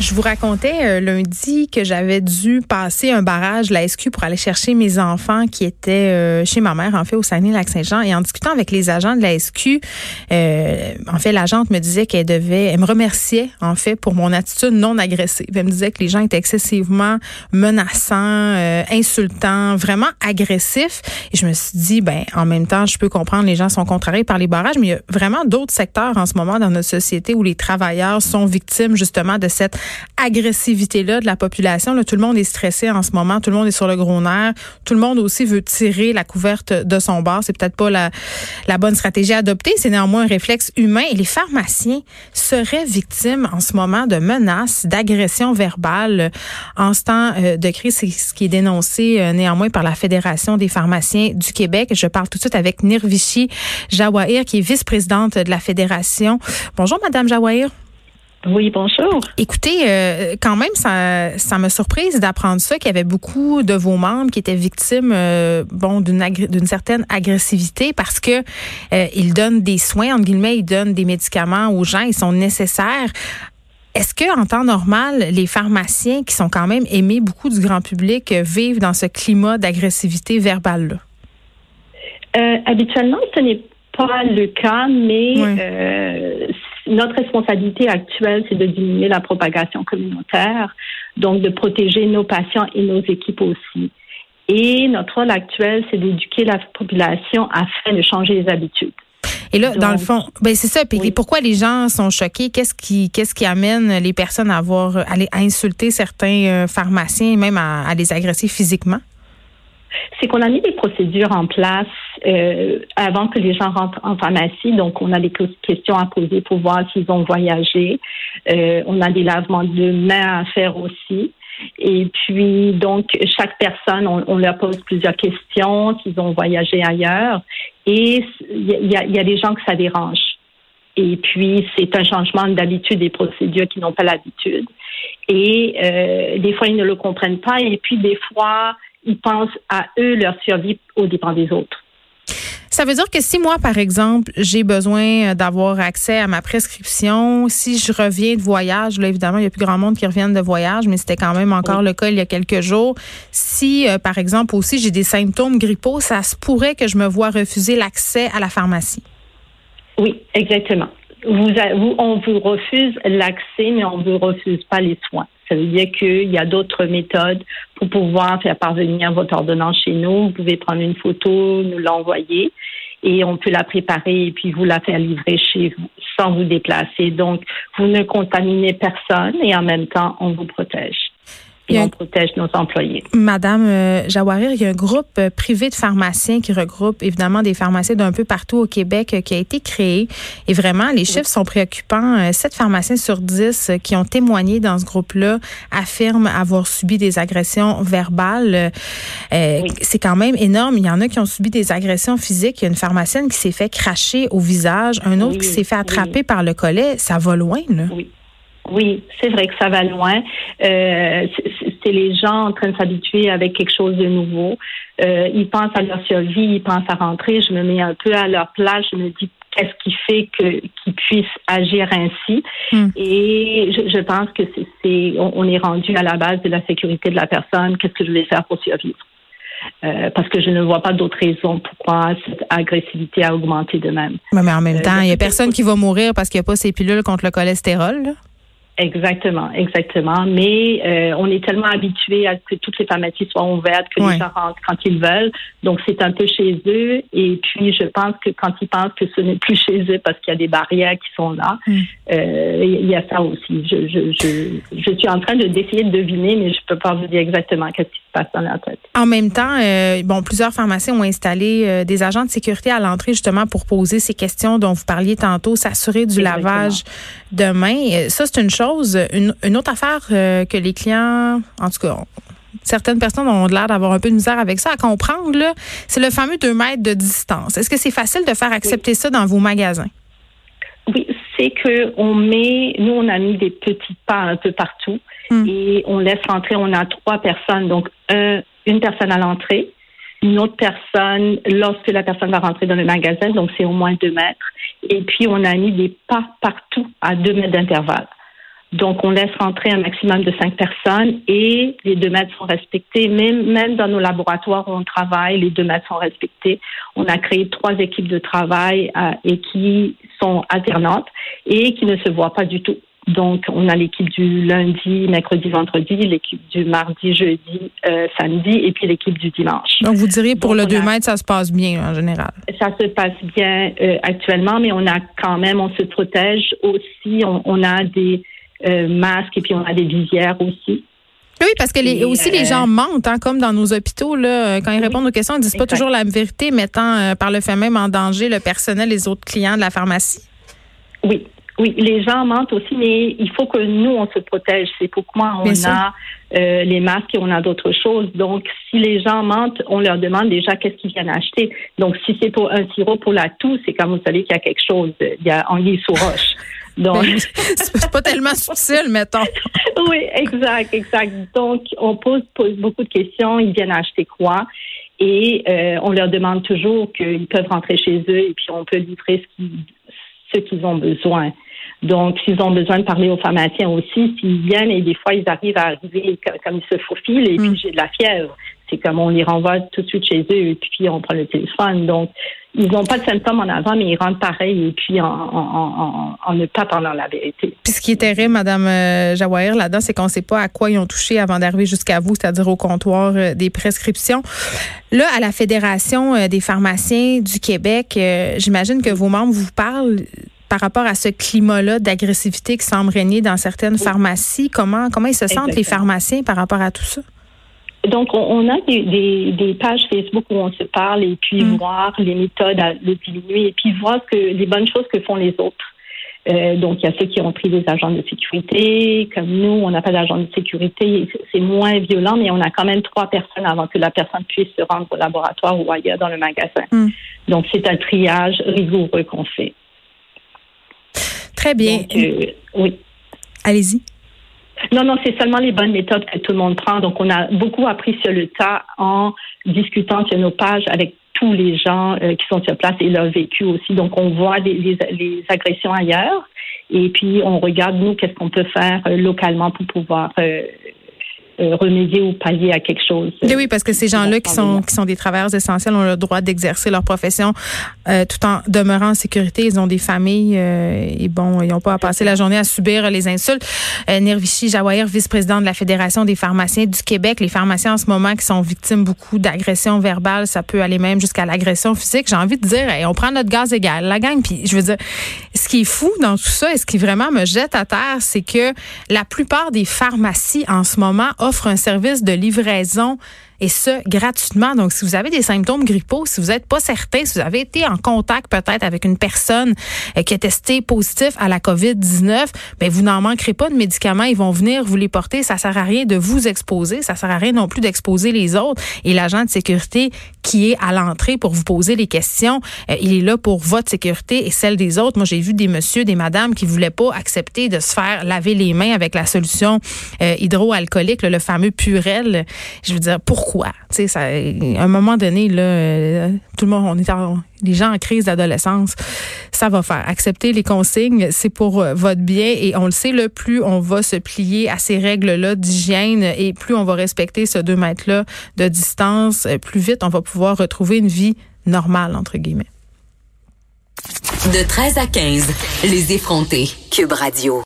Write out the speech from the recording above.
Je vous racontais euh, lundi que j'avais dû passer un barrage, la SQ, pour aller chercher mes enfants qui étaient euh, chez ma mère, en fait, au Saguenay-Lac-Saint-Jean. Et en discutant avec les agents de la SQ, euh, en fait, l'agente me disait qu'elle devait, elle me remerciait, en fait, pour mon attitude non agressive. Elle me disait que les gens étaient excessivement menaçants, insultants, vraiment agressifs. Et je me suis dit, ben, en même temps, je peux comprendre, les gens sont contrariés par les barrages, mais il y a vraiment d'autres secteurs en ce moment dans notre société où les travailleurs sont victimes, justement, de cette agressivité-là de la population. Tout le monde est stressé en ce moment, tout le monde est sur le gros nerf, tout le monde aussi veut tirer la couverte de son bar. C'est peut-être pas la, bonne stratégie à adopter, c'est néanmoins un réflexe humain. Et les pharmaciens seraient victimes en ce moment de menaces, d'agressions verbales en ce temps euh, de crise. C'est ce qui est dénoncé euh, néanmoins par la Fédération des pharmaciens du Québec. Je parle tout de suite avec Nirvishi Jawahir, qui est vice-présidente de la Fédération. Bonjour, Madame Jawahir. Oui, bonjour. Écoutez, euh, quand même, ça, ça me surprise d'apprendre ça, qu'il y avait beaucoup de vos membres qui étaient victimes, euh, bon, d'une d'une certaine agressivité parce que euh, ils donnent des soins, entre guillemets, ils donnent des médicaments aux gens, ils sont nécessaires. Est-ce que, en temps normal, les pharmaciens qui sont quand même aimés beaucoup du grand public vivent dans ce climat d'agressivité verbale-là? habituellement, ce n'est pas le cas, mais notre responsabilité actuelle, c'est de diminuer la propagation communautaire, donc de protéger nos patients et nos équipes aussi. Et notre rôle actuel, c'est d'éduquer la population afin de changer les habitudes. Et là, dans le fond, ben c'est ça. Puis pourquoi les gens sont choqués? Qu'est-ce qui, qu'est-ce qui amène les personnes à avoir, à, insulter certains euh, pharmaciens, même à les agresser physiquement? C'est qu'on a mis des procédures en place euh, avant que les gens rentrent en pharmacie. Donc, on a des questions à poser pour voir s'ils ont voyagé. Euh, on a des lavements de mains à faire aussi. Et puis, donc, chaque personne, on, leur pose plusieurs questions, s'ils ont voyagé ailleurs. Et il y a, des gens que ça dérange. Et puis, c'est un changement d'habitude des procédures qui n'ont pas l'habitude. Et euh, des fois, ils ne le comprennent pas. Et puis, des fois, ils pensent à eux, leur survie au dépend des autres. Ça veut dire que si moi, par exemple, j'ai besoin d'avoir accès à ma prescription, si je reviens de voyage, là, évidemment, il n'y a plus grand monde qui reviennent de voyage, mais c'était quand même encore le cas il y a quelques jours. Si, euh, par exemple, aussi j'ai des symptômes grippaux, ça se pourrait que je me vois refuser l'accès à la pharmacie. Oui, exactement. Vous, vous on vous refuse l'accès, mais on ne vous refuse pas les soins. Ça veut dire qu'il y a d'autres méthodes pour pouvoir faire parvenir votre ordonnance chez nous. Vous pouvez prendre une photo, nous l'envoyer et on peut la préparer et puis vous la faire livrer chez vous sans vous déplacer. Donc, vous ne contaminez personne et en même temps, on vous protège et on protège nos employés. Madame euh, Jawarir, il y a un groupe euh, privé de pharmaciens qui regroupe évidemment des pharmaciens d'un peu partout au Québec euh, qui a été créé. Et vraiment, les chiffres sont préoccupants. Sept pharmaciens sur dix qui ont témoigné dans ce groupe-là affirment avoir subi des agressions verbales. C'est quand même énorme. Il y en a qui ont subi des agressions physiques. Il y a une pharmacienne qui s'est fait cracher au visage, un autre qui s'est fait attraper par le collet. Ça va loin, là. Oui. Oui, c'est vrai que ça va loin. Euh, c'est les gens en train de s'habituer avec quelque chose de nouveau. Euh, ils pensent à leur survie, ils pensent à rentrer. Je me mets un peu à leur place. Je me dis qu'est-ce qui fait que qu'ils puissent agir ainsi? Hmm. Et je, je, pense que c'est on, on, est rendu à la base de la sécurité de la personne. Qu'est-ce que je vais faire pour survivre? Euh, parce que je ne vois pas d'autres raisons pourquoi cette agressivité a augmenté de même. Mais, en même temps, il n'y a personne qui va mourir parce qu'il n'y a pas ces pilules contre le cholestérol. Là. Exactement, exactement. Mais euh, on est tellement habitué à ce que toutes les pharmacies soient ouvertes, que les gens rentrent quand ils veulent. Donc c'est un peu chez eux. Et puis je pense que quand ils pensent que ce n'est plus chez eux parce qu'il y a des barrières qui sont là, mm. euh, il y a ça aussi. Je, je, je, je suis en train de d'essayer de deviner, mais je peux pas vous dire exactement qu'est-ce qui se passe dans la tête. En même temps, euh, bon, plusieurs pharmacies ont installé euh, des agents de sécurité à l'entrée justement pour poser ces questions dont vous parliez tantôt, s'assurer du lavage de mains. Ça c'est une chose une, autre affaire euh, que les clients, en tout cas, certaines personnes ont l'air d'avoir un peu de misère avec ça à comprendre, c'est le fameux 2 mètres de distance. Est-ce que c'est facile de faire accepter ça dans vos magasins? Oui, c'est que on met, nous, on a mis des petits pas un peu partout hmm. et on laisse rentrer, on a trois personnes, donc une personne à l'entrée, une autre personne lorsque la personne va rentrer dans le magasin, donc c'est au moins deux mètres. Et puis, on a mis des pas partout à deux mètres d'intervalle. Donc, on laisse rentrer un maximum de cinq personnes et les deux mètres sont respectés. Même, même dans nos laboratoires où on travaille, les deux mètres sont respectés. On a créé trois équipes de travail euh, et qui sont alternantes et qui ne se voient pas du tout. Donc, on a l'équipe du lundi, mercredi, vendredi, l'équipe du mardi, jeudi, euh, samedi, et puis l'équipe du dimanche. Donc, vous diriez pour le 2 mètres, ça se passe bien en général? Ça se passe bien euh, actuellement, mais on a quand même, on se protège aussi. On, a des euh, masques et puis on a des visières aussi. Oui, parce que les, aussi les gens mentent, hein, comme dans nos hôpitaux, là, quand ils répondent aux questions, ils disent pas toujours la vérité, mettant par le fait même en danger le personnel, les autres clients de la pharmacie. Oui, oui, les gens mentent aussi, mais il faut que nous, on se protège. C'est pourquoi on a euh, les masques et on a d'autres choses. Donc, si les gens mentent, on leur demande déjà qu'est-ce qu'ils viennent acheter. Donc, si c'est pour un sirop pour la toux, c'est comme vous savez qu'il y a quelque chose. Il y a anguille sous roche. Donc, c'est pas tellement subtil, mettons. oui, exact, exact. Donc, on pose, pose beaucoup de questions. Ils viennent acheter quoi? Et euh, on leur demande toujours qu'ils peuvent rentrer chez eux et puis on peut livrer ce qu'ils ont besoin. Donc, s'ils ont besoin de parler aux pharmaciens aussi, s'ils viennent et des fois, ils arrivent à arriver comme, ils se faufilent et puis mm. j'ai de la fièvre. C'est comme on les renvoie tout de suite chez eux et puis on prend le téléphone. Donc, ils n'ont pas de symptômes en avant, mais ils rentrent pareil et puis en, ne pas parlant la vérité. Puis ce qui est terrible, Madame euh, Jawahir, là-dedans, c'est qu'on ne sait pas à quoi ils ont touché avant d'arriver jusqu'à vous, c'est-à-dire au comptoir euh, des prescriptions. Là, à la Fédération euh, des pharmaciens du Québec, j'imagine que vos membres vous parlent par rapport à ce climat-là d'agressivité qui semble régner dans certaines pharmacies. Comment, comment ils se sentent, les pharmaciens, par rapport à tout ça? Donc, on, a des, pages Facebook où on se parle et puis mm. voir les méthodes à le diminuer et puis voir que les bonnes choses que font les autres. Euh, donc, il y a ceux qui ont pris des agents de sécurité. Comme nous, on n'a pas d'agent de sécurité. C'est moins violent, mais on a quand même trois personnes avant que la personne puisse se rendre au laboratoire ou ailleurs dans le magasin. Mm. Donc, c'est un triage rigoureux qu'on fait. Très bien. Euh, oui. Allez-y. Non, non, c'est seulement les bonnes méthodes que tout le monde prend. Donc, on a beaucoup appris sur le tas en discutant sur nos pages avec tous les gens euh, qui sont sur place et leur vécu aussi. Donc, on voit les, agressions ailleurs et puis on regarde, nous, qu'est-ce qu'on peut faire euh, localement pour pouvoir euh, remédier ou pallier à quelque chose. Oui, parce que ces gens-là qui sont qui sont des travailleurs essentiels ont le droit d'exercer leur profession euh, tout en demeurant en sécurité. Ils ont des familles euh, et bon, ils n'ont pas à passer la journée à subir les insultes. Euh, Nirvichi Jawahir, vice-président de la Fédération des pharmaciens du Québec. Les pharmaciens en ce moment qui sont victimes beaucoup d'agressions verbales, ça peut aller même jusqu'à l'agression physique. J'ai envie de dire, on prend notre gaz égal, la gang. Puis je veux dire, ce qui est fou dans tout ça et ce qui vraiment me jette à terre, c'est que la plupart des pharmacies en ce moment offre un service de livraison et ce, gratuitement. Donc, si vous avez des symptômes grippaux, si vous n'êtes pas certain, si vous avez été en contact peut-être avec une personne euh, qui a testé positif à la COVID-19, ben vous n'en manquerez pas de médicaments. Ils vont venir vous les porter. Ça sert à rien de vous exposer. Ça sert à rien non plus d'exposer les autres. Et l'agent de sécurité qui est à l'entrée pour vous poser les questions, euh, il est là pour votre sécurité et celle des autres. Moi, j'ai vu des messieurs, des madames qui voulaient pas accepter de se faire laver les mains avec la solution euh, hydroalcoolique, le fameux Purel. Je veux dire, pourquoi quoi. Tu sais, à un moment donné, là, euh, tout le monde, on est les gens en crise d'adolescence, ça va faire. Accepter les consignes, c'est pour euh, votre bien et on le sait, le plus on va se plier à ces règles-là d'hygiène et plus on va respecter ce deux mètres-là de distance, euh, plus vite on va pouvoir retrouver une vie normale, entre guillemets. De 13 à 15, les effrontés, Cube Radio.